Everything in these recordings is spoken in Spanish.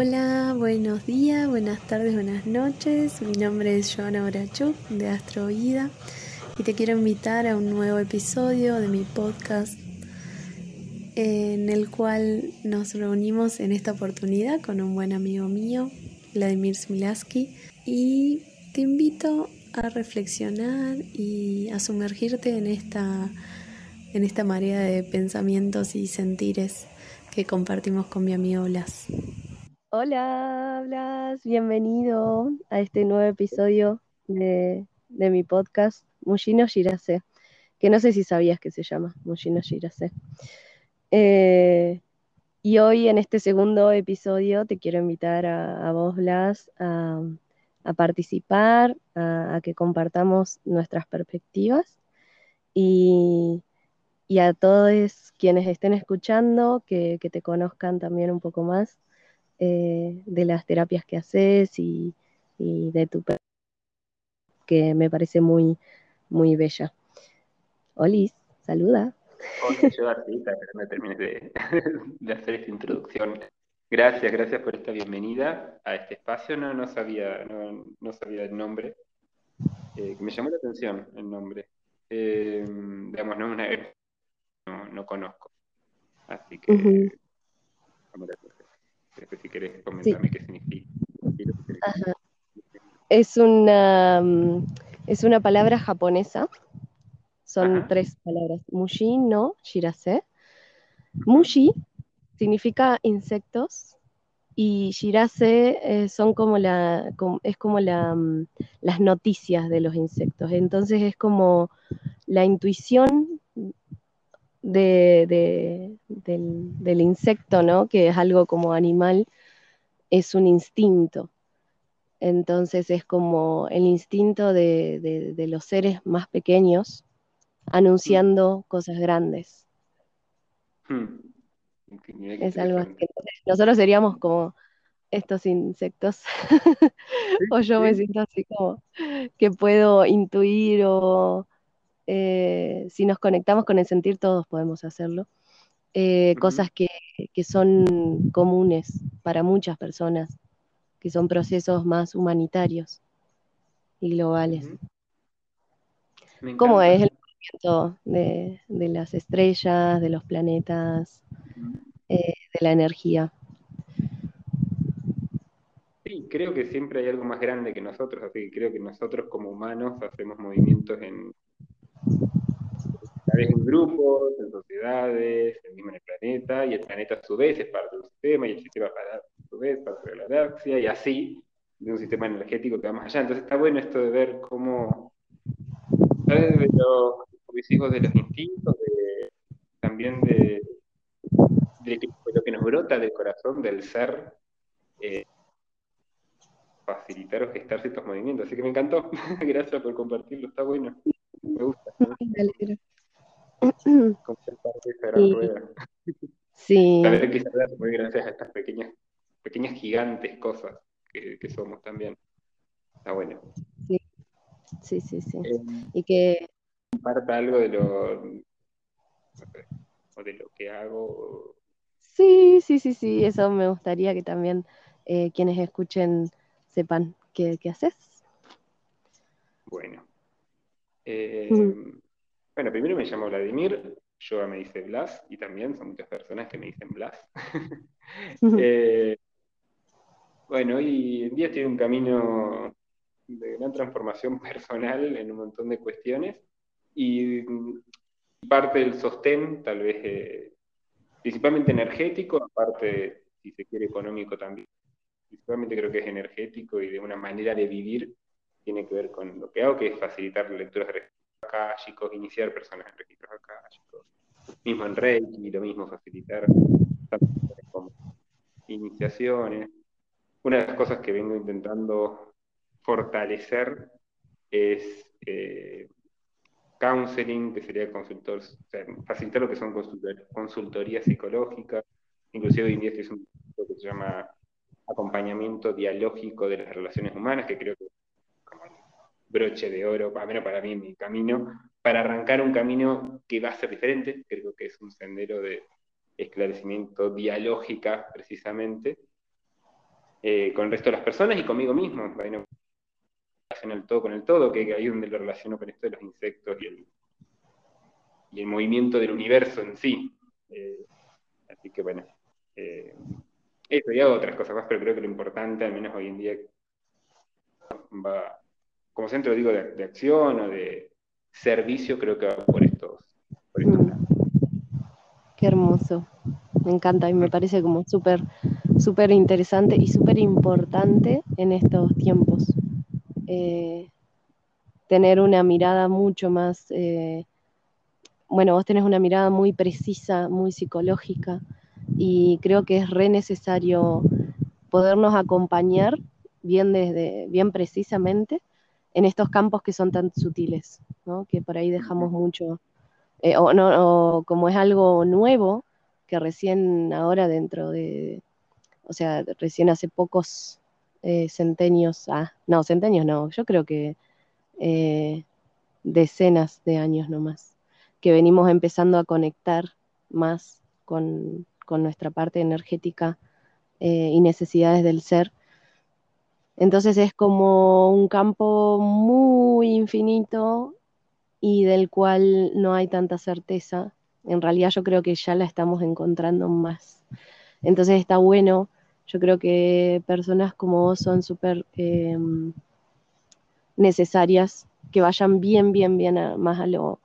Hola, buenos días, buenas tardes, buenas noches. Mi nombre es Joana Orachuk de Astrovida y te quiero invitar a un nuevo episodio de mi podcast en el cual nos reunimos en esta oportunidad con un buen amigo mío, Vladimir Smilaski, y te invito a reflexionar y a sumergirte en esta, en esta marea de pensamientos y sentires que compartimos con mi amigo Blas. Hola, Blas, bienvenido a este nuevo episodio de, mi podcast Mushino Shirase, que no sé si sabías que se llama Mushino Shirase. Eh, y hoy en este segundo episodio te quiero invitar a, vos, Blas, a, participar, a, que compartamos nuestras perspectivas y, a todos quienes estén escuchando, que, que te conozcan también un poco más eh, de las terapias que haces y, de tu que me parece muy, muy bella. Olis, saluda. Hola, yo Artista, que me terminé de, hacer esta introducción. Gracias, gracias por esta bienvenida a este espacio. No, no sabía, no, sabía el nombre. Eh, me llamó la atención el nombre. Eh, digamos, no, una, no, no conozco. Así que si querés comentarme qué significa. Es una, mm, es una palabra japonesa. Son tres palabras. Mushi no shirase. Mushi significa insectos y shirase eh, son como la, es como la, mm, las noticias de los insectos. Entonces es como la intuición del, insecto, ¿no? Que es algo como animal, es un instinto. Entonces es como el instinto de, los seres más pequeños anunciando cosas grandes. Hmm. Es algo así. Nosotros seríamos como estos insectos, o yo me siento así como que puedo intuir o eh, si nos conectamos con el sentir, todos podemos hacerlo. Eh, cosas que, son comunes para muchas personas, que son procesos más humanitarios y globales. ¿Cómo es el movimiento de, las estrellas, de los planetas, eh, de la energía? Sí, creo que siempre hay algo más grande que nosotros, así que creo que nosotros como humanos hacemos movimientos en, en grupos, en sociedades, en el planeta, y el planeta a su vez es parte del sistema, y el sistema a su vez parte de la galaxia, y así, de un sistema energético que va más allá. Entonces está bueno esto de ver cómo, ¿sabes? De los, de los instintos, también de, lo que nos brota del corazón, del ser, eh, facilitar o gestar ciertos movimientos. Así que me encantó. Gracias por compartirlo, está bueno. Me gusta. Sí. También quizás muy gracias a estas pequeñas, pequeñas gigantes cosas que, somos también. Está bueno. Sí, sí, sí. sí. Eh, y que. Comparta algo de lo. o de lo que hago. Sí, sí, sí, sí. Eso me gustaría que también eh, quienes escuchen sepan qué, qué haces. Bueno. Eh, bueno, primero me llamo Vladimir, yo me dice Blas, y también son muchas personas que me dicen Blas. Eh, bueno, hoy en día tiene un camino de gran transformación personal en un montón de cuestiones, y parte del sostén, tal vez eh, principalmente energético, aparte, si se quiere, económico también. Principalmente creo que es energético y de una manera de vivir tiene que ver con lo que hago, que es facilitar lecturas de chicos, iniciar personas en registros chicos, Mismo en Reiki, lo mismo facilitar como iniciaciones. Una de las cosas que vengo intentando fortalecer es eh, counseling, que sería consultor, facilitar lo que son consultorías psicológicas, inclusive hoy en día es un que se llama acompañamiento dialógico de las relaciones humanas, que creo que broche de oro, al menos para mí mi camino, para arrancar un camino que va a ser diferente, creo que es un sendero de esclarecimiento dialógica precisamente, eh, con el resto de las personas y conmigo mismo. Bueno, el todo con el todo, que ahí donde lo relaciono con esto de los insectos y el, y el movimiento del universo en sí. Eh, así que bueno, eh, eso y hago otras cosas más, pero creo que lo importante, al menos hoy en día, va como centro digo de, acción o de servicio, creo que va por estos, por estos mm. Qué hermoso. Me encanta y me parece como súper, súper interesante y súper importante en estos tiempos. Eh, tener una mirada mucho más, eh, bueno, vos tenés una mirada muy precisa, muy psicológica y creo que es re necesario podernos acompañar bien desde, bien precisamente en estos campos que son tan sutiles, ¿no? que por ahí dejamos mucho, eh, o, no, como es algo nuevo, que recién ahora dentro de, o sea, recién hace pocos eh, centenios, ah, no, centenios no, yo creo que eh, decenas de años nomás, que venimos empezando a conectar más con, nuestra parte energética y necesidades del ser entonces es como un campo muy infinito y del cual no hay tanta certeza. En realidad yo creo que ya la estamos encontrando más. Entonces está bueno. Yo creo que personas como vos son súper em, necesarias, que vayan bien, bien, bien más a lo,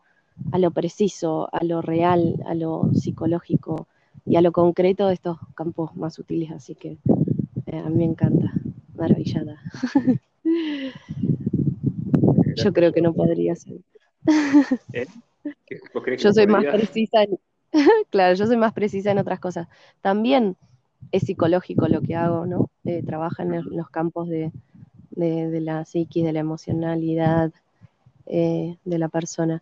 a lo preciso, a lo real, a lo psicológico y a lo concreto de estos campos más sutiles. Así que eh, a mí me encanta maravillada. Yo creo que no podría ser. ¿Eh? Yo soy más precisa en... claro, yo soy más precisa en otras cosas. También es psicológico lo que hago, ¿no? Eh, trabaja en los campos de, la psiquis, de la emocionalidad eh, de la persona.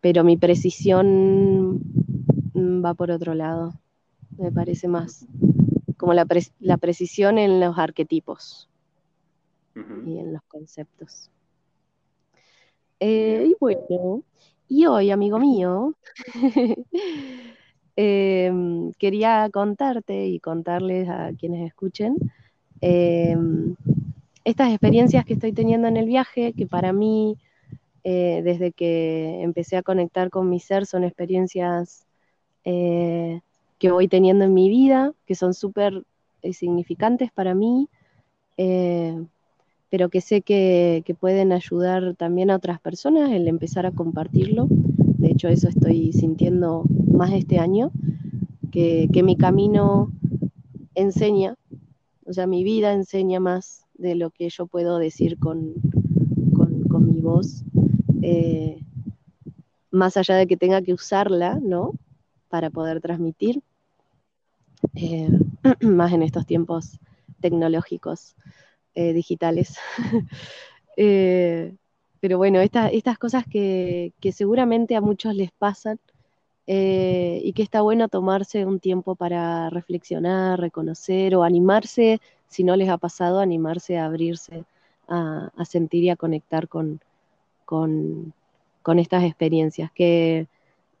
Pero mi precisión va por otro lado. Me parece más como la, precisión en los arquetipos y en los conceptos. Eh, y bueno, y hoy, amigo mío, em, quería contarte y contarles a quienes escuchen em, estas experiencias que estoy teniendo en el viaje, que para mí, eh, desde que empecé a conectar con mi ser, son experiencias eh, que voy teniendo en mi vida, que son súper eh, significantes para mí, eh, pero que sé que, pueden ayudar también a otras personas el empezar a compartirlo. De hecho, eso estoy sintiendo más este año, que, mi camino enseña, o sea, mi vida enseña más de lo que yo puedo decir con, mi voz. Eh, más allá de que tenga que usarla, ¿no? Para poder transmitir. Eh, más en estos tiempos tecnológicos, eh, digitales. Eh, pero bueno, estas cosas que, seguramente a muchos les pasan y que está bueno tomarse un tiempo para reflexionar, reconocer o animarse, si no les ha pasado, animarse a abrirse, a, sentir y a conectar con, con, con estas experiencias que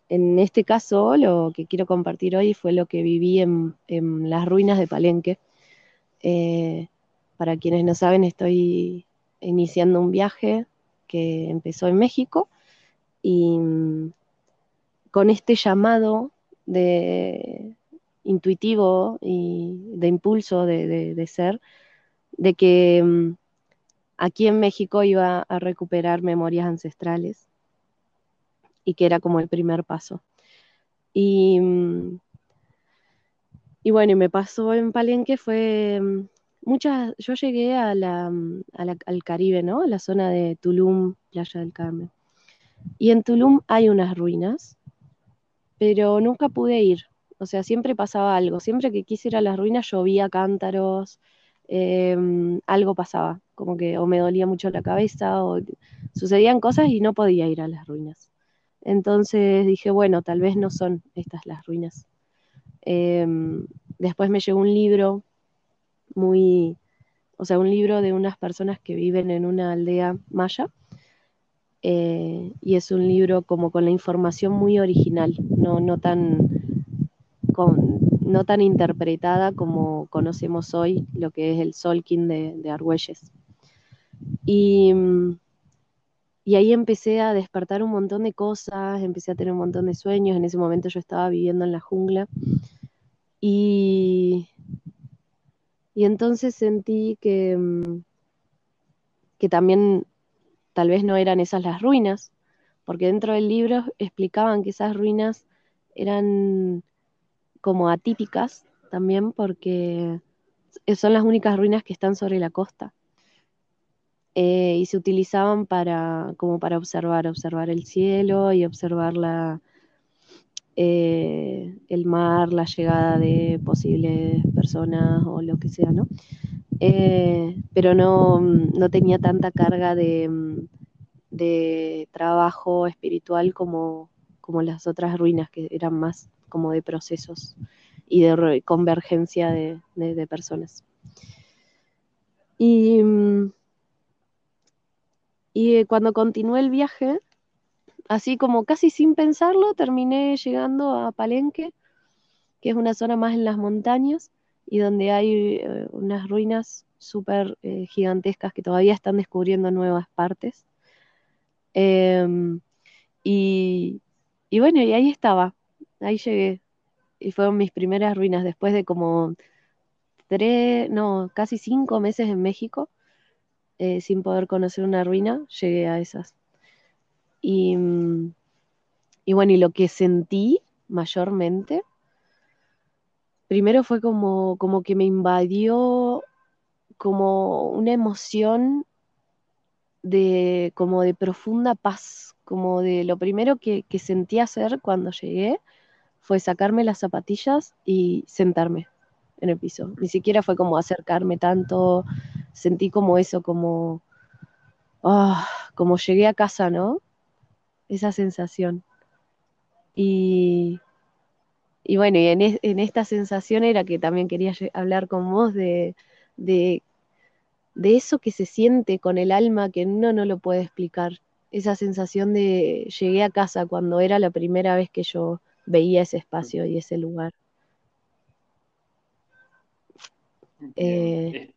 en este caso, lo que quiero compartir hoy fue lo que viví en, las ruinas de Palenque. Eh, para quienes no saben, estoy iniciando un viaje que empezó en México y mm, con este llamado de intuitivo y de impulso de, ser, de que mm, aquí en México iba a recuperar memorias ancestrales y que era como el primer paso. Y, mm, y bueno, y me pasó en Palenque fue mm, muchas, yo llegué mm, al Caribe, ¿no? A la zona de Tulum, Playa del Carmen. Y en Tulum hay unas ruinas, pero nunca pude ir. O sea, siempre pasaba algo. Siempre que quise ir a las ruinas llovía cántaros, em, algo pasaba, como que o me dolía mucho la cabeza o sucedían cosas y no podía ir a las ruinas. Entonces dije, bueno, tal vez no son estas las ruinas. Em, después me llegó un libro muy, o sea, un libro de unas personas que viven en una aldea maya. Eh, y es un libro como con la información muy original, no, no tan no tan interpretada como conocemos hoy lo que es el Solkin de, de Argüelles. Y, y ahí empecé a despertar un montón de cosas, empecé a tener un montón de sueños. En ese momento yo estaba viviendo en la jungla. Y, y entonces sentí que, mm, que también tal vez no eran esas las ruinas, porque dentro del libro explicaban que esas ruinas eran como atípicas también porque son las únicas ruinas que están sobre la costa. Eh, y se utilizaban para, como para observar, observar el cielo y observar la, eh, el mar, la llegada de posibles personas o lo que sea, ¿no? Eh, pero no, no, tenía tanta carga de, de trabajo espiritual como, como las otras ruinas, que eran más como de procesos y de convergencia de, de, personas. Y, y eh, cuando continué el viaje, así como casi sin pensarlo, terminé llegando a Palenque, que es una zona más en las montañas y donde hay eh, unas ruinas súper eh, gigantescas que todavía están descubriendo nuevas partes. Em, y, y bueno, y ahí estaba, ahí llegué. Y fueron mis primeras ruinas después de como tres, no, casi cinco meses en México, eh, sin poder conocer una ruina, llegué a esas. Y, bueno, y lo que sentí mayormente, primero fue como, como que me invadió como una emoción de como de profunda paz, como de lo primero que, sentí hacer cuando llegué fue sacarme las zapatillas y sentarme en el piso. Ni siquiera fue como acercarme tanto, sentí como eso, como, ah, como llegué a casa, ¿no? Esa sensación. Y, y bueno, y en, en, esta sensación era que también quería hablar con vos de, de de eso que se siente con el alma que uno no lo puede explicar. Esa sensación de llegué a casa cuando era la primera vez que yo veía ese espacio y ese lugar. Eh,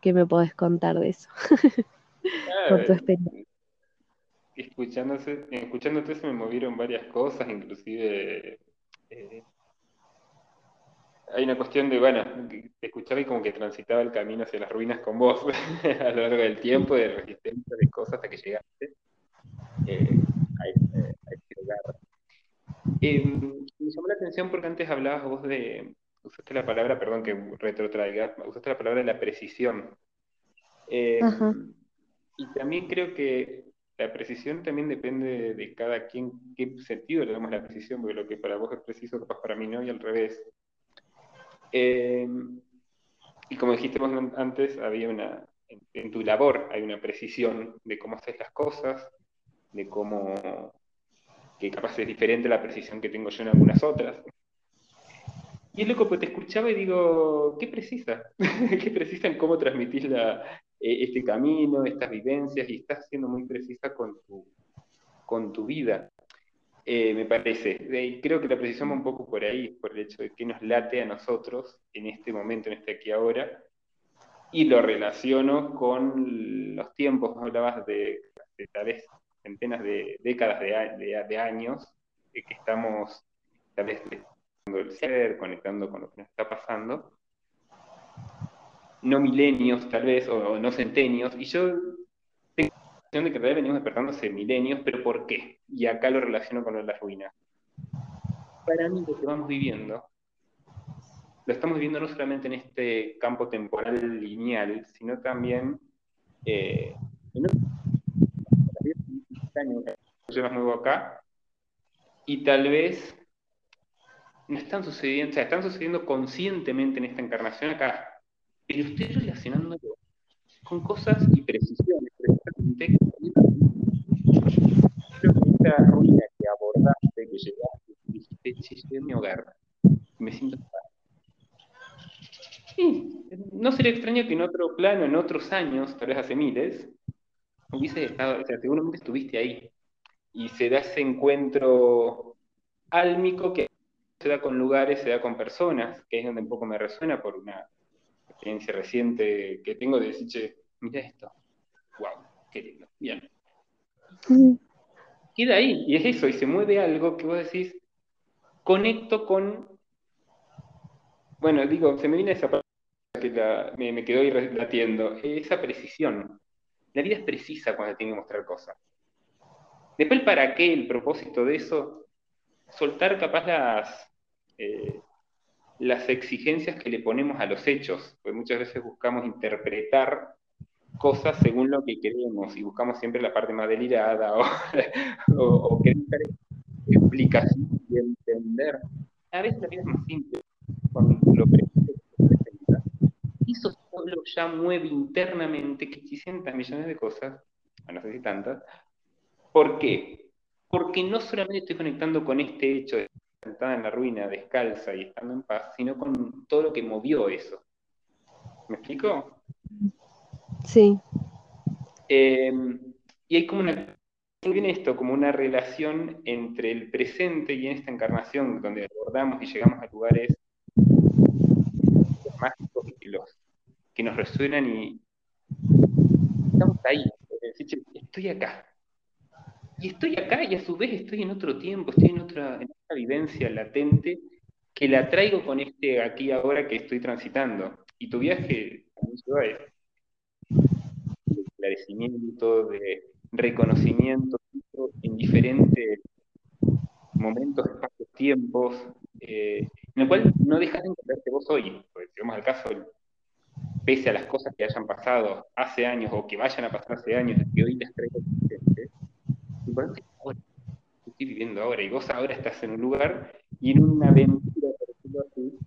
¿Qué me podés contar de eso? Por tu experiencia. escuchándote se me movieron varias cosas, inclusive eh, hay una cuestión de, bueno, te escuchaba y como que transitaba el camino hacia las ruinas con vos a lo largo del tiempo, de resistencia, de cosas hasta que llegaste eh, a, lugar. Em, me llamó la atención porque antes hablabas vos de, usaste la palabra, perdón que retrotraiga, usaste la palabra de la precisión. Em, y también creo que la precisión también depende de, cada quien, qué sentido le damos a la precisión, porque lo que para vos es preciso, capaz para mí no, y al revés. Em, y como dijiste antes, había una, en, tu labor hay una precisión de cómo haces las cosas, de cómo, que capaz es diferente la precisión que tengo yo en algunas otras. Y es loco, pues te escuchaba y digo, ¿qué precisa? ¿Qué precisa en cómo transmitís la, e, este camino, estas vivencias? Y estás siendo muy precisa con tu, con tu vida. Eh, me parece. creo que la precisión va un poco por ahí, por el hecho de que nos late a nosotros en este momento, en este aquí ahora, y lo relaciono con los tiempos, hablabas de, tal vez centenas de décadas de, años, que estamos tal vez conectando el ser, conectando con lo que nos está pasando, no milenios tal vez, o, o no centenios, y yo de que realidad venimos despertando hace milenios, pero ¿por qué? Y acá lo relaciono con la ruina. Para mí lo que vamos viviendo, lo estamos viviendo no solamente en este campo temporal lineal, sino también eh, en más nuevo acá, y tal vez no están sucediendo, o sea, están sucediendo conscientemente en esta encarnación acá, pero estoy relacionándolo con cosas y precisiones, creo que esta ruina que abordaste, que llegaste, dijiste, che, en mi hogar, me siento Sí, no sería extraño que en otro plano, en otros años, tal vez hace miles, hubiese estado, o sea, seguramente estuviste ahí. Y se da ese encuentro álmico que se da con lugares, se da con personas, que es donde un poco me resuena por una experiencia reciente que tengo de decir, che, mira esto, wow, qué lindo, bien. Queda ahí, y es eso, y se mueve algo que vos decís, conecto con, bueno, digo, se me viene esa parte que me, quedó ahí latiendo, esa precisión. La vida es precisa cuando tiene que mostrar cosas. Después, ¿para qué el propósito de eso? Soltar capaz las, eh, las exigencias que le ponemos a los hechos, porque muchas veces buscamos interpretar cosas según lo que queremos y buscamos siempre la parte más delirada o, o, o querer explicación y entender. A veces la vida es más simple con lo presente Y eso solo ya mueve internamente que 600 millones de cosas, no sé si tantas. ¿Por qué? Porque no solamente estoy conectando con este hecho de sentada en la ruina, descalza y estando en paz, sino con todo lo que movió eso. ¿Me explico? Sí. Em, y hay como una viene esto como una relación entre el presente y en esta encarnación donde abordamos y llegamos a lugares mágicos y que, que nos resuenan y estamos ahí. Estoy acá. Y estoy acá y a su vez estoy en otro tiempo, estoy en otra, en vivencia latente que la traigo con este aquí ahora que estoy transitando. Y tu viaje también de esclarecimiento, de reconocimiento en diferentes momentos, espacios, tiempos, eh, en el cual no dejas de encontrarte vos hoy, porque vamos al caso, pese a las cosas que hayan pasado hace años o que vayan a pasar hace años, que hoy las traigo presentes, estoy viviendo ahora, y vos ahora estás en un lugar y en una aventura,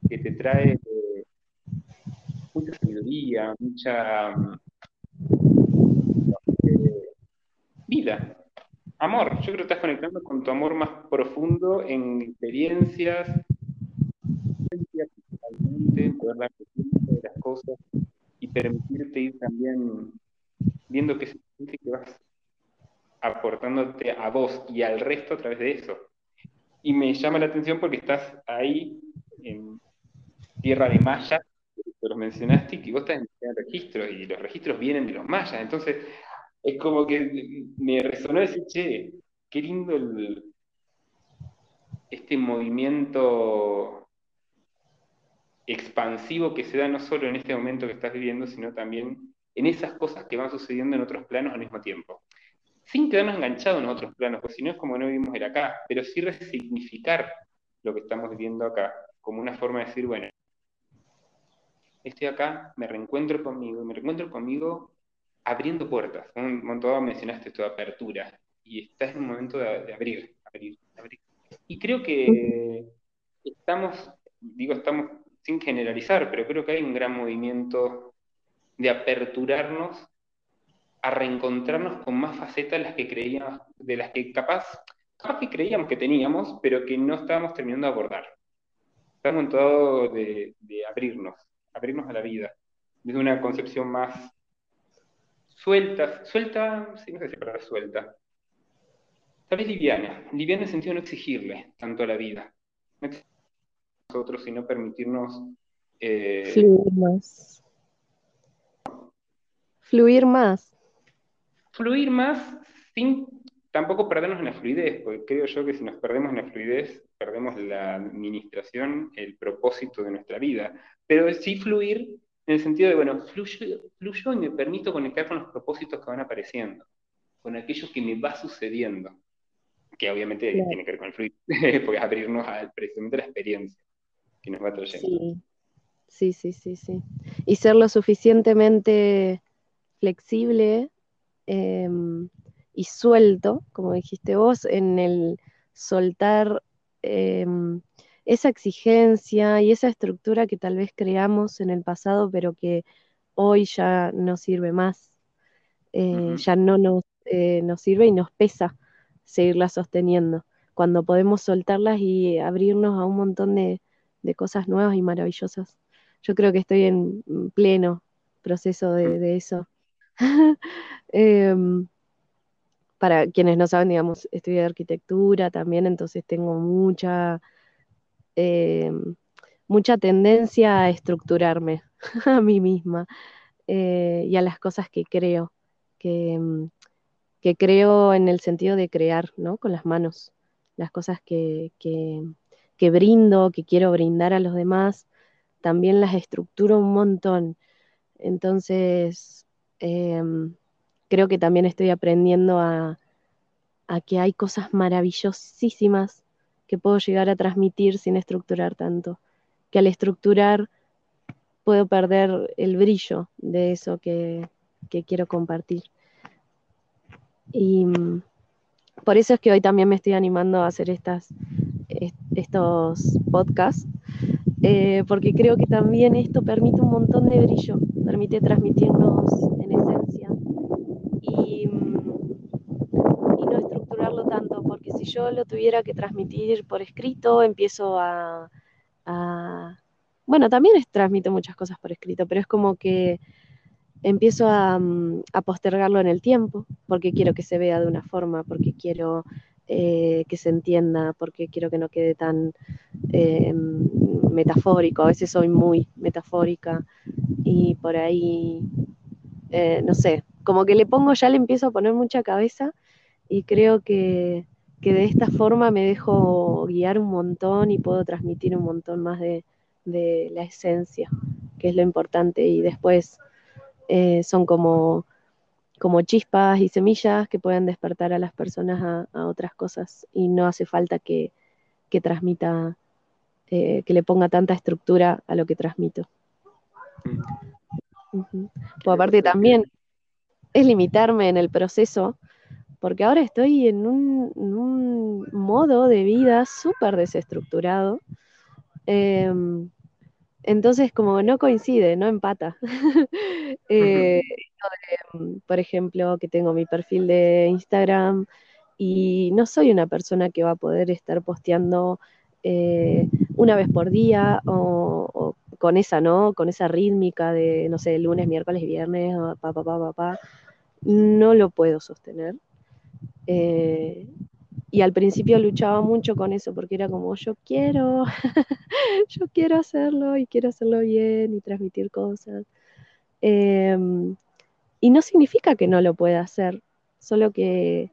que te trae eh, mucha sabiduría, mucha vida, amor. Yo creo que estás conectando con tu amor más profundo en experiencias, poder de las cosas y permitirte ir también viendo qué se siente que vas aportándote a vos y al resto a través de eso. Y me llama la atención porque estás ahí en tierra de mayas, que los mencionaste, y vos estás en registros, y los registros vienen de los mayas. Entonces, es como que me resonó decir, che, qué lindo este movimiento expansivo que se da no solo en este momento que estás viviendo, sino también en esas cosas que van sucediendo en otros planos al mismo tiempo. Sin quedarnos enganchados en otros planos, porque si no es como no vivimos el acá, pero sí resignificar lo que estamos viviendo acá, como una forma de decir, bueno, estoy acá, me reencuentro conmigo, me reencuentro conmigo abriendo puertas. Un montón mencionaste esto de apertura, y estás en un momento de, abrir, abrir, abrir. Y creo que estamos, digo, estamos sin generalizar, pero creo que hay un gran movimiento de aperturarnos a reencontrarnos con más facetas de las que creíamos, de las que capaz, capaz que creíamos que teníamos, pero que no estábamos terminando de abordar. Estamos en todo de, abrirnos, abrirnos a la vida, desde una concepción más suelta, suelta, sí, no sé si palabra suelta, tal vez liviana, liviana en el sentido de no exigirle tanto a la vida, no nosotros, sino permitirnos... Eh, fluir más. Fluir más. Fluir más sin tampoco perdernos en la fluidez, porque creo yo que si nos perdemos en la fluidez, perdemos la administración, el propósito de nuestra vida. Pero sí fluir en el sentido de, bueno, fluyo, fluyo y me permito conectar con los propósitos que van apareciendo, con aquello que me va sucediendo, que obviamente tiene que ver con el fluir, porque es abrirnos al precisamente la experiencia que nos va trayendo. Sí. sí, sí, sí, Y ser lo suficientemente flexible em, y suelto, como dijiste vos, en el soltar em, esa exigencia y esa estructura que tal vez creamos en el pasado, pero que hoy ya no sirve más, eh, ya no nos, eh, nos sirve y nos pesa seguirla sosteniendo. Cuando podemos soltarlas y abrirnos a un montón de, cosas nuevas y maravillosas. Yo creo que estoy en pleno proceso de, eso. Em, para quienes no saben, digamos, estudié arquitectura también, entonces tengo mucha eh, mucha tendencia a estructurarme a mí misma eh, y a las cosas que creo, que, que, creo en el sentido de crear, ¿no? Con las manos, las cosas que, que, que brindo, que quiero brindar a los demás, también las estructuro un montón. Entonces, em, creo que también estoy aprendiendo a, que hay cosas maravillosísimas que puedo llegar a transmitir sin estructurar tanto, que al estructurar puedo perder el brillo de eso que, quiero compartir. Y mm, por eso es que hoy también me estoy animando a hacer estas, estos podcasts, eh, porque creo que también esto permite un montón de brillo, permite transmitirnos en esencia y, mm, y no estructurarlo tanto, porque si yo lo tuviera que transmitir por escrito, empiezo a bueno, también transmito muchas cosas por escrito, pero es como que empiezo mm, a, postergarlo en el tiempo, porque quiero que se vea de una forma, porque quiero eh, que se entienda, porque quiero que no quede tan eh, metafórico. A veces soy muy metafórica y por ahí, eh, no sé, como que le pongo, ya le empiezo a poner mucha cabeza y creo que, que de esta forma me dejo guiar un montón y puedo transmitir un montón más de, de la esencia, que es lo importante, y después eh, son como, como chispas y semillas que pueden despertar a las personas a, otras cosas. Y no hace falta que, transmita, eh, que le ponga tanta estructura a lo que transmito. Pues aparte también es limitarme en el proceso, porque ahora estoy en un, en un modo de vida súper desestructurado, Em, entonces, como no coincide, no empata. Eh, por ejemplo, que tengo mi perfil de Instagram y no soy una persona que va a poder estar posteando eh, una vez por día o, con esa, ¿no? Con esa rítmica de, no sé, lunes, miércoles, viernes, pa, pa, pa, pa, No lo puedo sostener. Eh, y al principio luchaba mucho con eso porque era como, yo quiero, yo quiero hacerlo y quiero hacerlo bien y transmitir cosas. Em, y no significa que no lo pueda hacer, solo que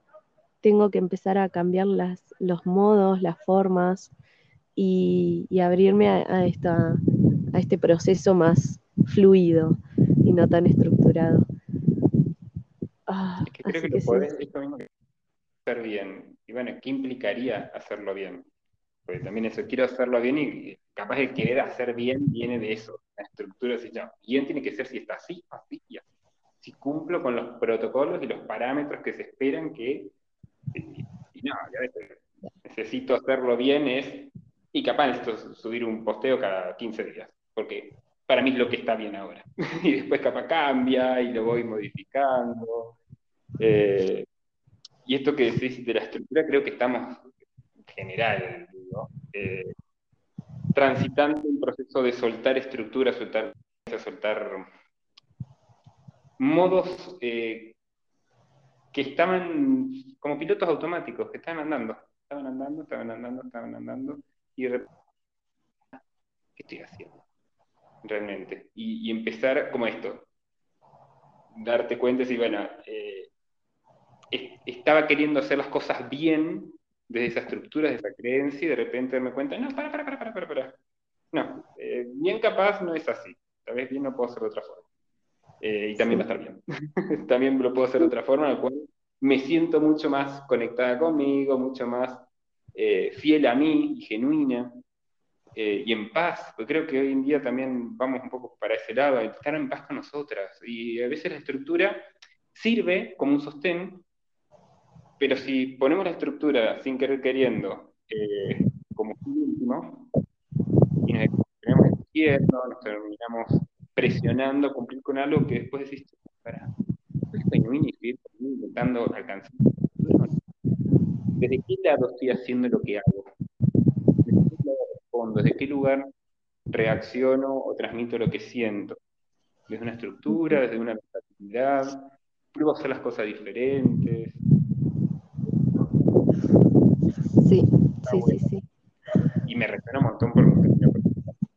tengo que empezar a cambiar las, los modos, las formas y, abrirme a, esta, a este proceso más fluido y no tan estructurado. Ah, creo que, lo podés, bien. Y bueno, ¿qué implicaría hacerlo bien? Porque también eso, quiero hacerlo bien y capaz de querer hacer bien viene de eso. La estructura se llama. Bien tiene que ser si está así, así y así. Si cumplo con los protocolos y los parámetros que se esperan que... Y, no, necesito hacerlo bien es... Y capaz necesito subir un posteo cada 15 días. Porque para mí es lo que está bien ahora. y después capaz cambia y lo voy modificando. Eh, y esto que decís de la estructura, creo que estamos en general, eh, transitando un proceso de soltar estructura, soltar, soltar modos eh, que estaban como pilotos automáticos, que estaban andando, estaban andando, estaban andando, estaban andando, y de ¿qué estoy haciendo? Realmente. Y, empezar como esto, darte cuenta y bueno, eh, estaba queriendo hacer las cosas bien desde esa estructura, desde esa creencia, y de repente me cuenta, no, para, para, para, para, para, No, eh, bien capaz no es así. Tal vez bien no puedo hacer de otra forma. Eh, y también va a estar bien. también lo puedo hacer de otra forma, en la cual me siento mucho más conectada conmigo, mucho más eh, fiel a mí y genuina. y en paz, porque creo que hoy en día también vamos un poco para ese lado, estar en paz con nosotras. Y a veces la estructura sirve como un sostén pero si ponemos la estructura sin querer queriendo eh, como último, y nos terminamos izquierdo, nos terminamos presionando a cumplir con algo que después decís, para, estoy intentando alcanzar. ¿Desde qué lado estoy haciendo lo que hago? ¿Desde qué lado respondo? ¿Desde qué lugar reacciono o transmito lo que siento? ¿Desde una estructura, desde una actividad? ¿Pruebo a hacer las cosas diferentes? Sí, sí, sí. Y me resuena un montón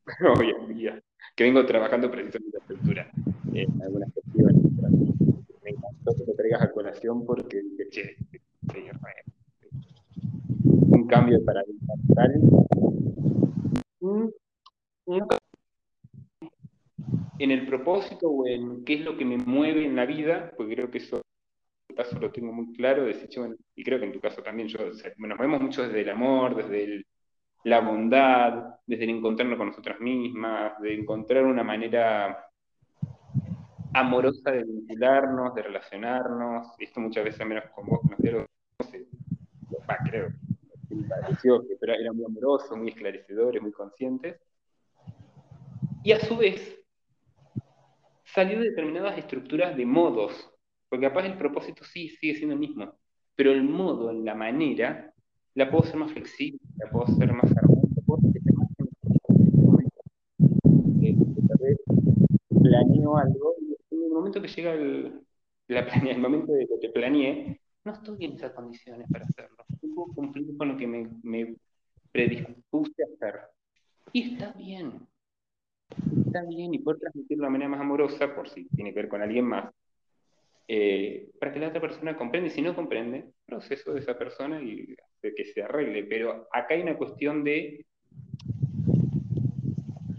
hoy en día, que vengo trabajando precisamente la estructura en algunas cuestiones. Me encantó que te traigas a colación porque dije, che, un cambio de paradigma total. En el propósito o en qué es lo que me mueve en la vida, porque creo que eso caso lo tengo muy claro, de y creo que en tu caso también, yo, nos vemos mucho desde el amor, desde la bondad, desde el encontrarnos con nosotras mismas, de encontrar una manera amorosa de vincularnos, de relacionarnos. Esto muchas veces, al menos con vos, no sé, creo, me pareció que eran muy amorosos, muy esclarecedores, muy conscientes. Y a su vez, salió de determinadas estructuras de modos porque capaz el propósito sí sigue siendo el mismo, pero el modo, la manera, la puedo ser más flexible, la puedo ser más armónica, puedo ser más eh, tal vez planeo algo y en el momento que llega el, el momento de que te planeé, no estoy en esas condiciones para hacerlo. No puedo cumplir con lo que me, me predispuse a hacer. Y está bien. Está bien, y poder transmitirlo de manera más amorosa, por si tiene que ver con alguien más, eh, para que la otra persona comprenda, y si no comprende, proceso de esa persona y de que se arregle. Pero acá hay una cuestión de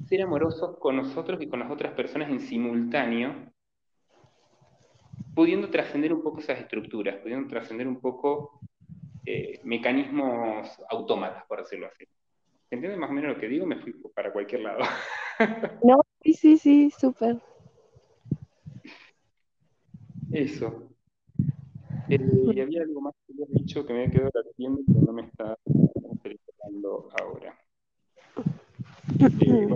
ser amorosos con nosotros y con las otras personas en simultáneo, pudiendo trascender un poco esas estructuras, pudiendo trascender un poco eh, mecanismos autómatas, por decirlo así. ¿Entiendes más o menos lo que digo? Me fui para cualquier lado. no, sí, sí, sí, súper. Eso. Eh, y había algo más que habías dicho que me quedado latiendo que no me está explicando ahora. Eh,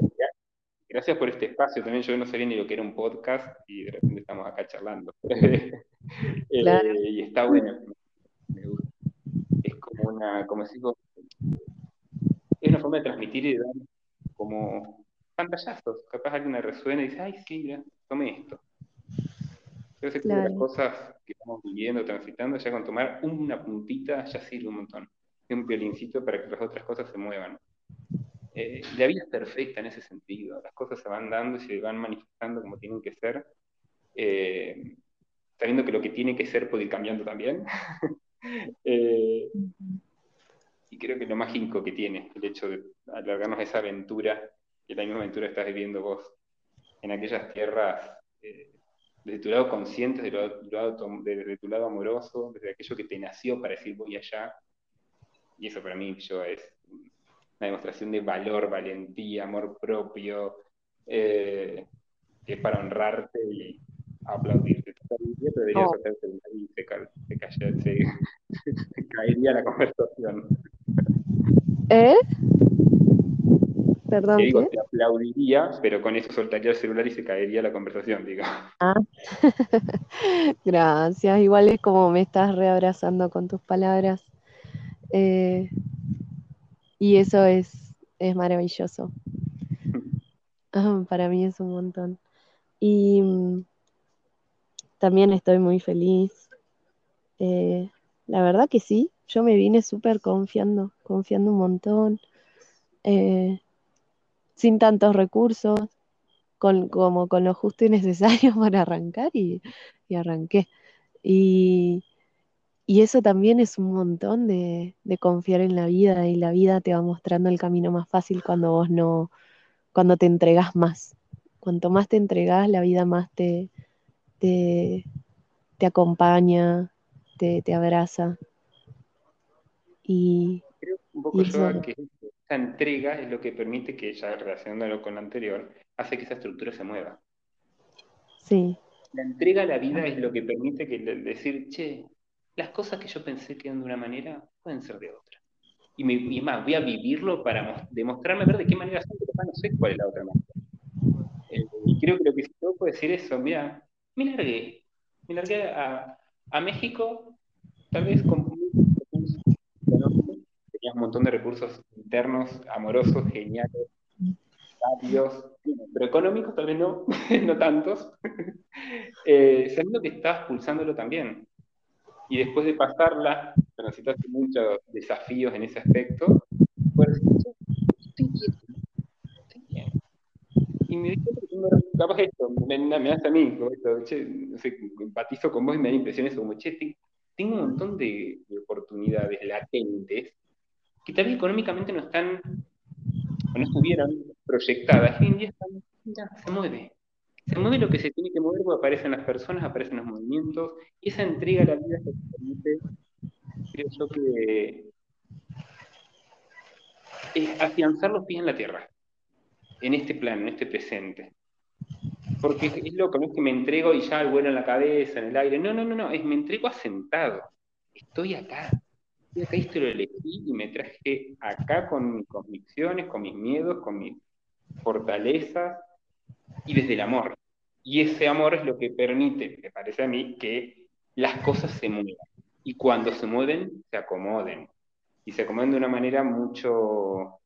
gracias por este espacio. También yo no sabía ni lo que era un podcast y de repente estamos acá charlando. Eh, y está bueno. Me gusta. Es como una, como digo, es una forma de transmitir y de dar como pantallazos. Capaz alguien resuena y dice, ay, sí, mira, tome esto. Sé que las cosas que estamos viviendo, transitando, ya con tomar una puntita ya sirve un montón. Un violincito para que las otras cosas se muevan. Eh, la vida es perfecta en ese sentido. Las cosas se van dando y se van manifestando como tienen que ser. Eh, sabiendo que lo que tiene que ser puede ir cambiando también. Eh, y creo que lo mágico que tiene el hecho de alargarnos esa aventura, que la misma aventura estás viviendo vos en aquellas tierras desde tu lado consciente, desde tu lado, desde tu lado amoroso, desde aquello que te nació para decir voy allá. Y eso para mí yo es una demostración de valor, valentía, amor propio, eh, que es para honrarte y aplaudirte. Deberías oh. hacerte y se, se, se caería la conversación. ¿Eh? Perdón. digo, te aplaudiría, pero con eso soltaría el celular y se caería la conversación, digo. Ah. Gracias. Igual es como me estás reabrazando con tus palabras. Eh, y eso es, es maravilloso. Ah, para mí es un montón. Y mm, también estoy muy feliz. Eh, la verdad que sí, yo me vine súper confiando, confiando un montón. Eh, sin tantos recursos, con, como con lo justo y necesario para arrancar y, arranqué. Y, eso también es un montón de, confiar en la vida y la vida te va mostrando el camino más fácil cuando vos no, cuando te entregas más. Cuanto más te entregas, la vida más te, te, acompaña, te, abraza. Y, Creo un poco yo que esa entrega es lo que permite que, ya relacionándolo con lo anterior, hace que esa estructura se mueva. Sí. La entrega a la vida es lo que permite que decir, che, las cosas que yo pensé que eran de una manera pueden ser de otra. Y, me, más, voy a vivirlo para demostrarme ver de qué manera son, pero no sé cuál es la otra manera. Eh, y creo que lo que sí puedo decir es eso, mira, me largué, me largué a, a México, tal vez con un montón de recursos internos, amorosos, geniales, sabios, pero económicos tal vez no, no tantos, eh, sabiendo que estabas pulsándolo también. Y después de pasarla, transitaste muchos desafíos en ese aspecto, pues, bien. me capaz esto, me, me hace a mí, esto, che, no sé, empatizo con vos y me da impresión eso, como, che, tengo un montón de, oportunidades latentes que tal vez económicamente no están, o no estuvieran proyectadas, y hoy en día están, se mueve. Se mueve lo que se tiene que mover, porque aparecen las personas, aparecen los movimientos, y esa entrega a la vida que permite, creo yo que es afianzar los pies en la tierra, en este plano, en este presente. Porque es loco, no es que me entrego y ya vuelo en la cabeza, en el aire. No, no, no, no, es me entrego asentado. Estoy acá. Y esto lo elegí y me traje acá con mis convicciones, con mis miedos, con mis fortalezas y desde el amor. Y ese amor es lo que permite, me parece a mí, que las cosas se muevan. Y cuando se mueven, se acomoden. Y se acomoden de una manera mucho,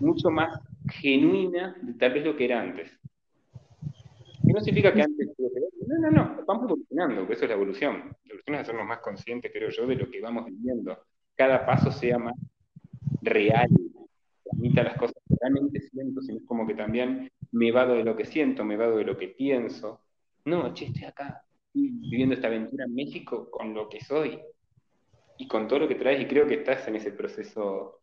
mucho más genuina de tal vez lo que era antes no significa que antes... No, no, no, vamos evolucionando, porque eso es la evolución. La evolución es hacernos más conscientes, creo yo, de lo que vamos viviendo. Cada paso sea más real, transmita las cosas que realmente siento, sino es como que también me vado de lo que siento, me vado de lo que pienso. No, che, estoy acá, viviendo esta aventura en México con lo que soy y con todo lo que traes, y creo que estás en ese proceso.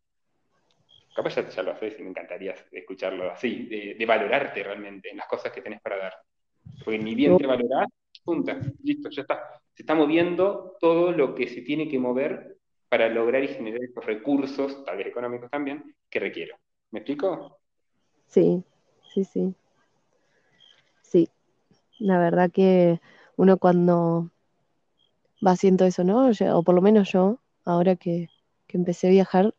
Capaz ya, ya lo haces y me encantaría escucharlo así, de, de valorarte realmente en las cosas que tenés para dar. Porque ni bien te valorás, punta, listo, ya está. Se está moviendo todo lo que se tiene que mover para lograr y generar estos recursos, tal vez económicos también, que requiero. ¿Me explico? Sí, sí, sí. Sí, la verdad que uno cuando va haciendo eso, ¿no? O por lo menos yo, ahora que, que empecé a viajar,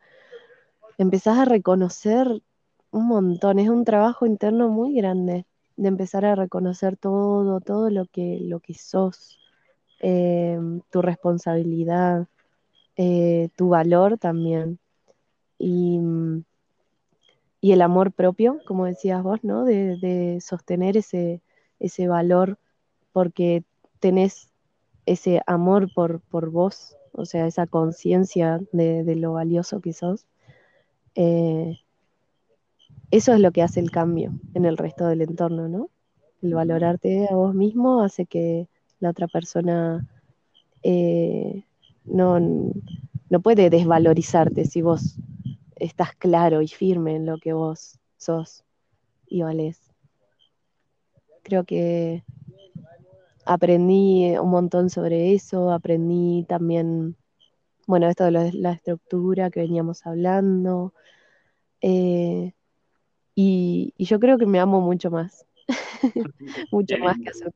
empezás a reconocer un montón, es un trabajo interno muy grande de empezar a reconocer todo, todo lo que, lo que sos, em, tu responsabilidad, eh, tu valor también. Y, y, el amor propio, como decías vos, ¿no? De, sostener ese, ese valor porque tenés ese amor por, por vos, o sea, esa conciencia de, lo valioso que sos. Eh, eso es lo que hace el cambio en el resto del entorno, ¿no? El valorarte a vos mismo hace que la otra persona eh, no, no puede desvalorizarte si vos estás claro y firme en lo que vos sos y valés. Creo que aprendí un montón sobre eso, aprendí también, bueno, esto de la estructura que veníamos hablando, eh, y, yo creo que me amo mucho más, mucho más que hacer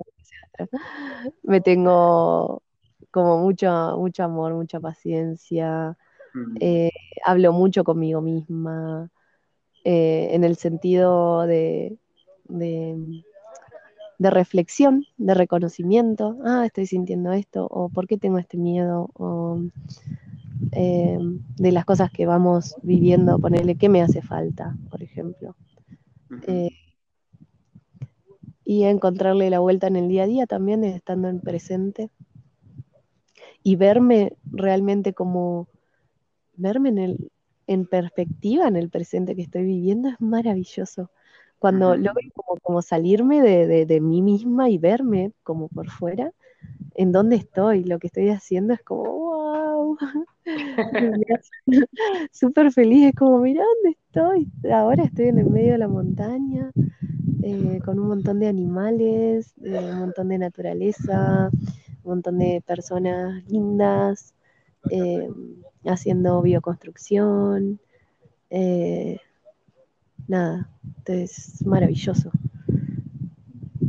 Me tengo como mucho, mucho amor, mucha paciencia, mm. eh, hablo mucho conmigo misma, eh, en el sentido de, de, reflexión, de reconocimiento, ah, estoy sintiendo esto, o por qué tengo este miedo, o eh, de las cosas que vamos viviendo, ponerle qué me hace falta, por ejemplo. Eh, y encontrarle la vuelta en el día a día también, estando en presente. Y verme realmente como, verme en, el, en perspectiva en el presente que estoy viviendo es maravilloso. Cuando logro como, como salirme de, de, mí misma y verme como por fuera, en dónde estoy, lo que estoy haciendo es como, wow, súper feliz, es como, mira dónde estoy, ahora estoy en el medio de la montaña, eh, con un montón de animales, eh, un montón de naturaleza, un montón de personas lindas, eh, haciendo bioconstrucción, nada, es maravilloso.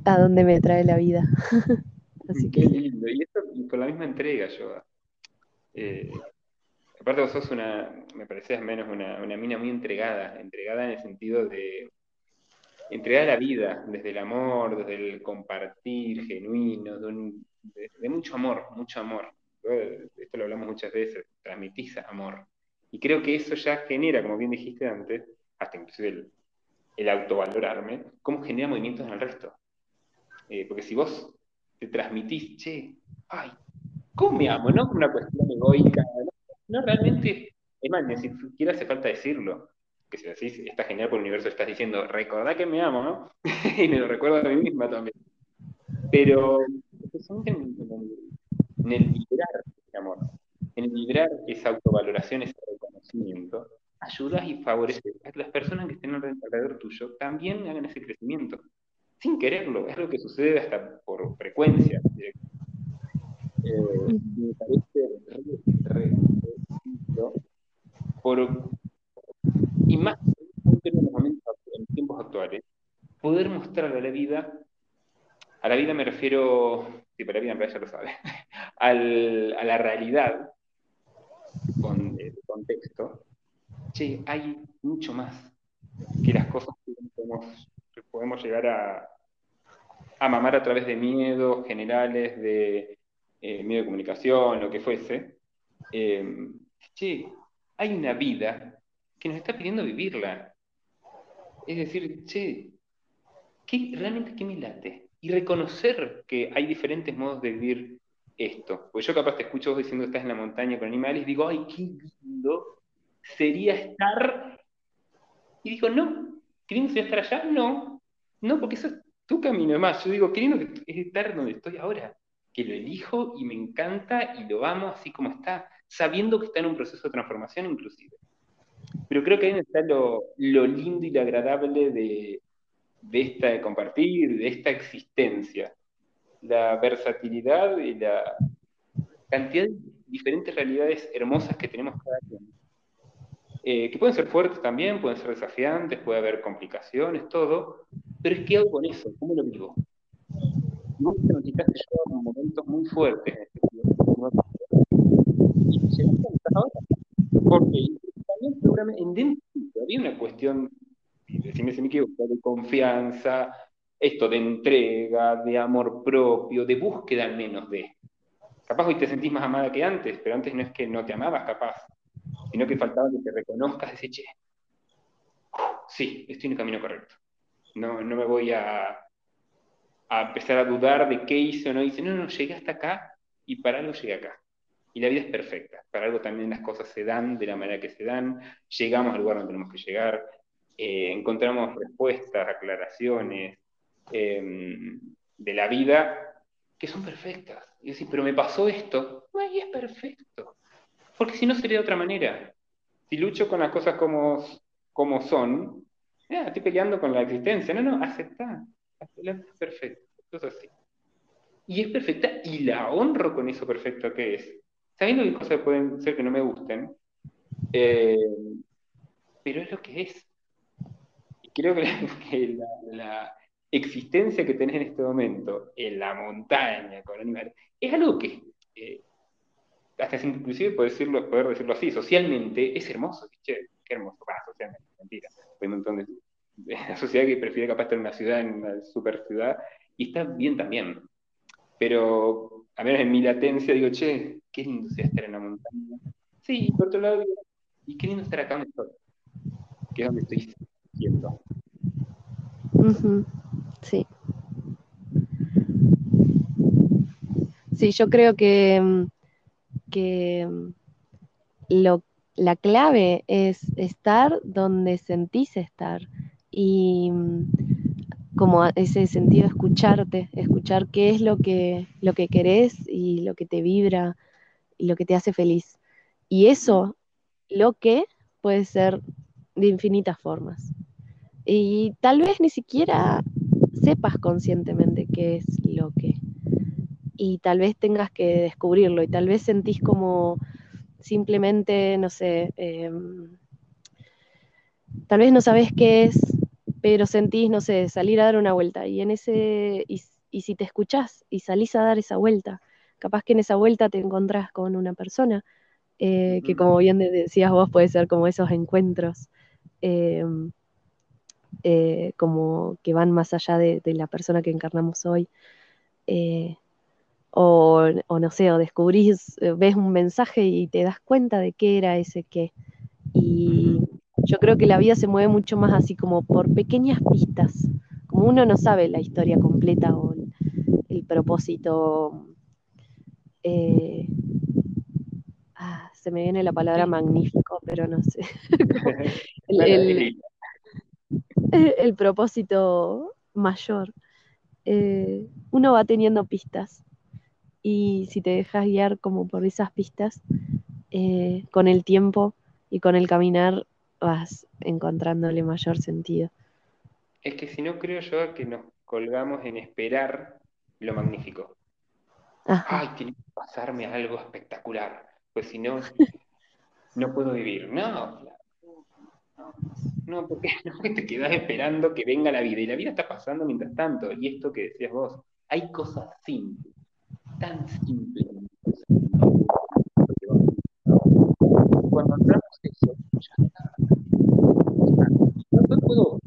A dónde me trae la vida. Así que... lindo. Y esto con la misma entrega, yo. Eh, aparte vos sos una, me parecías menos una, mina muy entregada, entregada en el sentido de entregada a la vida, desde el amor, desde el compartir genuino, de, mucho amor, mucho amor. Esto lo hablamos muchas veces, transmitís amor. Y creo que eso ya genera, como bien dijiste antes, hasta inclusive el, autovalorarme, cómo genera movimientos en el resto. Eh, porque si vos te transmitís, che, ay, ¿cómo me amo? No una cuestión egoica, no, realmente, es más, ni siquiera hace falta decirlo. que si decís, está genial por el universo, estás diciendo, recordá que me amo, ¿no? y me lo recuerdo a mí misma también. Pero en, en el liberar ese amor, en el liberar esa autovaloración, ese reconocimiento, ayudas y favoreces a que las personas que estén alrededor tuyo también hagan ese crecimiento, sin quererlo, es lo que sucede hasta por frecuencia. Eh, me parece re, por, y más en momentos, en tiempos actuales, poder mostrarle a la vida, a la vida me refiero, sí, para la vida en realidad ya lo sabe, al, a la realidad con el contexto, che, hay mucho más que las cosas que podemos, podemos llegar a, a, mamar a través de miedos generales, de eh, miedo de comunicación, lo que fuese. Eh, che, hay una vida que nos está pidiendo vivirla. Es decir, che, ¿qué, realmente qué me late? Y reconocer que hay diferentes modos de vivir esto. Pues yo capaz te escucho vos diciendo estás en la montaña con animales digo, ay, qué lindo sería estar. Y digo, no, ¿qué lindo sería estar allá? No, no, porque eso es tu camino más. Yo digo, qué lindo es estar donde estoy ahora, que lo elijo y me encanta y lo amo así como está, sabiendo que está en un proceso de transformación inclusive. Pero creo que ahí está lo, lindo y lo agradable de, de esta de compartir, de esta existencia. La versatilidad y la cantidad de diferentes realidades hermosas que tenemos cada quien. Eh, que pueden ser fuertes también, pueden ser desafiantes, puede haber complicaciones, todo, pero es que hago con eso, ¿cómo lo vivo? No te notificaste yo en momentos muy fuertes y a ahora. Porque también seguramente en dentro había una cuestión, decime si me equivoco, de confianza, esto de entrega, de amor propio, de búsqueda al menos de. Capaz hoy te sentís más amada que antes, pero antes no es que no te amabas, capaz, sino que faltaba que te reconozcas ese che. Sí, estoy en el camino correcto. No, no me voy a, a empezar a dudar de qué hice o no hice. No, no, llegué hasta acá y para algo llegué acá. Y la vida es perfecta. Para algo también las cosas se dan de la manera que se dan, llegamos al lugar donde tenemos que llegar, eh, encontramos respuestas, aclaraciones em, de la vida que son perfectas. Y decir, pero me pasó esto, y es perfecto. Porque si no sería de otra manera. Si lucho con las cosas como, como son, estoy peleando con la existencia. No, no, acepta. Es perfecto. Eso es así. Y es perfecta y la honro con eso perfecto que es sabiendo que cosas pueden ser que no me gusten, eh, pero es lo que es. Y creo que, la, existencia que tenés en este momento, en la montaña, con animales, es algo que, eh, hasta inclusive poder decirlo, poder decirlo así, socialmente es hermoso. Qué hermoso, socialmente, mentira. Hay un montón de, la sociedad que prefiere capaz estar en una ciudad, en una super ciudad, y está bien también. Pero, a menos en mi latencia, digo, che, qué lindo sea estar en la montaña. Sí, y por otro lado, y qué lindo estar acá donde estoy, que es donde estoy siendo. Sí. Sí, yo creo que, que lo, la clave es estar donde sentís estar y como ese sentido escucharte, escuchar qué es lo que, lo que querés y lo que te vibra y lo que te hace feliz. Y eso, lo que puede ser de infinitas formas. Y tal vez ni siquiera sepas conscientemente qué es lo que. Y tal vez tengas que descubrirlo y tal vez sentís como simplemente, no sé, em, tal vez no sabes qué es, pero sentís, no sé, salir a dar una vuelta. Y en ese, y, y si te escuchás y salís a dar esa vuelta, capaz que en esa vuelta te encontrás con una persona eh, que como bien decías vos puede ser como esos encuentros em, eh, como que van más allá de, la persona que encarnamos hoy. Eh, o, no sé, o descubrís, ves un mensaje y te das cuenta de qué era ese qué. Y yo creo que la vida se mueve mucho más así como por pequeñas pistas, como uno no sabe la historia completa o el propósito eh, ah, se me viene la palabra magnífico, pero no sé. el, propósito mayor. Eh, uno va teniendo pistas y si te dejas guiar como por esas pistas, eh, con el tiempo y con el caminar vas encontrándole mayor sentido. Es que si no creo yo que nos colgamos en esperar lo magnífico. Ay, tiene que pasarme algo espectacular, pues si no, no puedo vivir. No, no, porque no te quedas esperando que venga la vida y la vida está pasando mientras tanto. Y esto que decías vos, hay cosas simples, tan simples. Cuando entramos eso, ya está. No puedo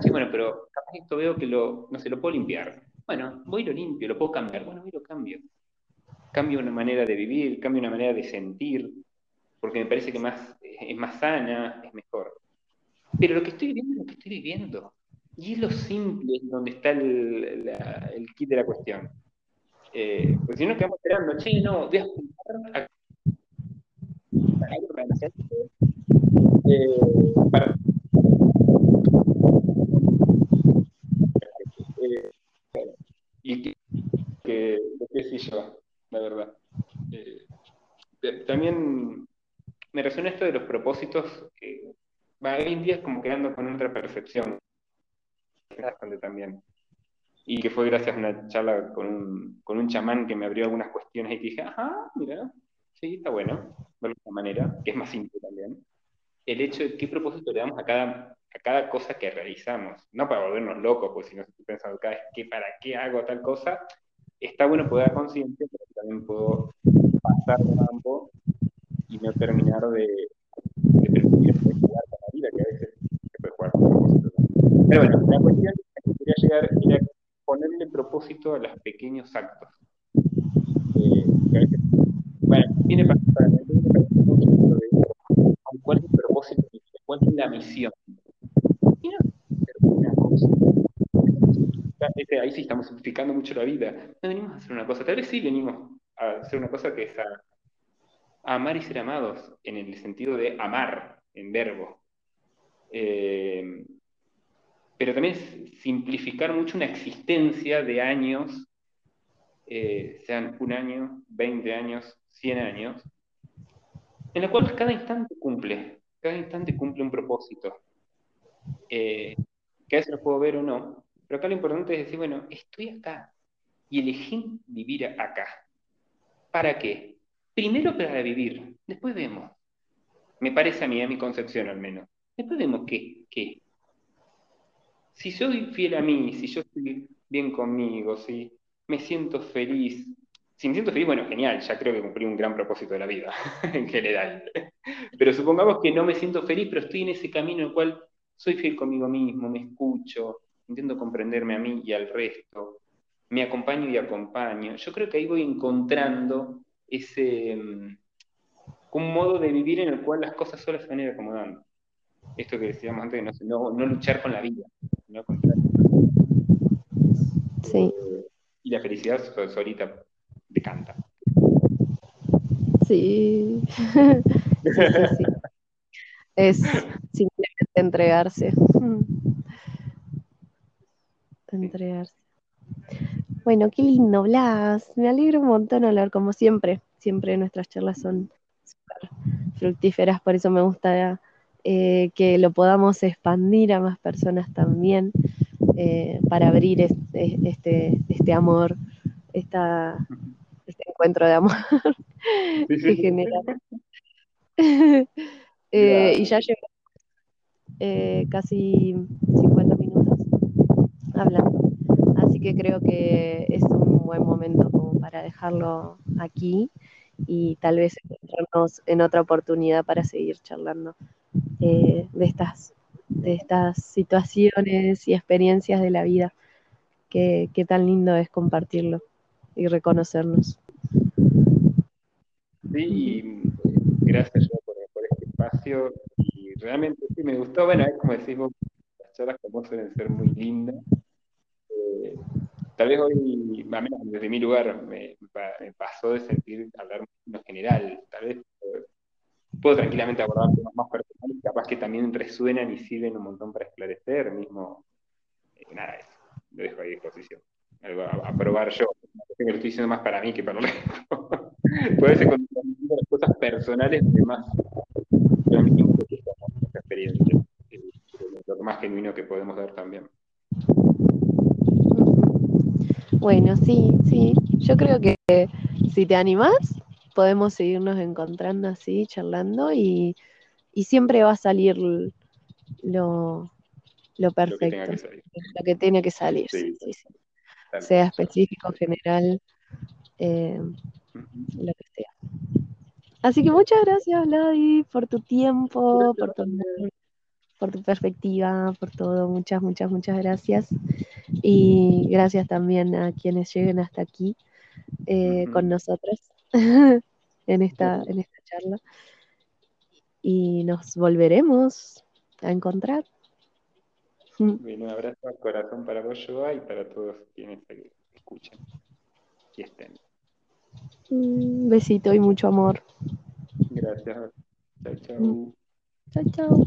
sí, bueno, pero capaz esto veo que lo, no se lo puedo limpiar. Bueno, voy y lo limpio, lo puedo cambiar. Bueno, voy y lo cambio. Cambio una manera de vivir, cambio una manera de sentir, porque me parece que más, es más sana, es mejor. Pero lo que estoy viviendo es lo que estoy viviendo. Y es lo simple donde está el, el kit de la cuestión. Eh, porque si no quedamos esperando, che, no, voy a juntar a... Eh, para... Eh, y que, yo, la verdad. Eh, también me resuena esto de los propósitos, que hoy en día es como quedando con otra percepción, bastante también. Y que fue gracias a una charla con un, con un chamán que me abrió algunas cuestiones y dije, ajá, mira, sí, está bueno, de esta manera, que es más simple también. El hecho de qué propósito le damos a cada, a cada cosa que realizamos, no para volvernos locos, porque si no estoy pensando cada vez que para qué hago tal cosa, está bueno poder dar conciencia, pero también puedo pasar de campo y no terminar de, de jugar con la vida, que a veces se puede jugar con propósito. Pero bueno, la cuestión que quería llegar era ponerle propósito a los pequeños actos. Eh, que a veces, bueno, viene para, para, para, cuál es el propósito, cuál es la misión. Y no, pero una cosa ahí sí estamos simplificando mucho la vida. No venimos a hacer una cosa, tal vez sí venimos a hacer una cosa que es a, amar y ser amados, en el sentido de amar, en verbo. Eh, pero también es simplificar mucho una existencia de años, eh, sean un año, 20 años, 100 años, en la cual cada instante cumple, cada instante cumple un propósito. Eh, que a veces lo puedo ver o no, pero acá lo importante es decir, bueno, estoy acá y elegí vivir acá. ¿Para qué? Primero para vivir, después vemos. Me parece a mí, a mi concepción al menos. Después vemos qué, qué. Si soy fiel a mí, si yo estoy bien conmigo, si me siento feliz, si me siento feliz, bueno, genial, ya creo que cumplí un gran propósito de la vida, en general. Pero supongamos que no me siento feliz, pero estoy en ese camino en el cual soy fiel conmigo mismo, me escucho, intento comprenderme a mí y al resto, me acompaño y acompaño. Yo creo que ahí voy encontrando ese mm, un modo de vivir en el cual las cosas solas se van a ir acomodando. Esto que decíamos antes, no, no, luchar con la vida, no Sí. Eh, y la felicidad solita decanta. Sí. sí, sí, sí. Es simplemente entregarse entregarse. Bueno, qué lindo, Blas. Me alegro un montón hablar como siempre. Siempre nuestras charlas son súper fructíferas, por eso me gusta eh, que lo podamos expandir a más personas también, eh, para abrir este, este, amor, esta, este encuentro de amor que genera. Eh, y ya llevo casi 50 minutos hablando. Así que creo que es un buen momento como para dejarlo aquí y tal vez encontrarnos en otra oportunidad para seguir charlando eh, de, estas, de estas situaciones y experiencias de la vida. Qué, tan lindo es compartirlo y reconocernos. Sí, gracias por, por, este espacio y realmente sí me gustó, bueno, como decimos, las charlas como suelen ser muy lindas tal vez hoy, a menos desde mi lugar, me, pasó de sentir hablar en general. Tal vez puedo tranquilamente abordar temas más personales, capaz que también resuenan y sirven un montón para esclarecer, mismo, eh, nada, eso, lo dejo ahí a disposición. Algo a, probar yo, que lo estoy diciendo más para mí que para el resto. Puede ser con las cosas personales de más, experiencia, eh, más genuino que podemos dar también. Bueno, sí, sí. Yo creo que si te animás, podemos seguirnos encontrando así, charlando y, siempre va a salir lo, perfecto, lo que, tiene que salir, sea específico, general, eh, lo que sea. Así que muchas gracias, Vladi, por tu tiempo, por tu, por tu perspectiva, por todo. Muchas, muchas, muchas gracias. Y gracias también a quienes lleguen hasta aquí eh, con nosotros. en, esta, en esta charla. Y nos volveremos a encontrar. un abrazo al corazón para vos, Joa, y para todos quienes escuchen y estén. Un besito y mucho amor. Gracias. Chao, chao. Chao, chao.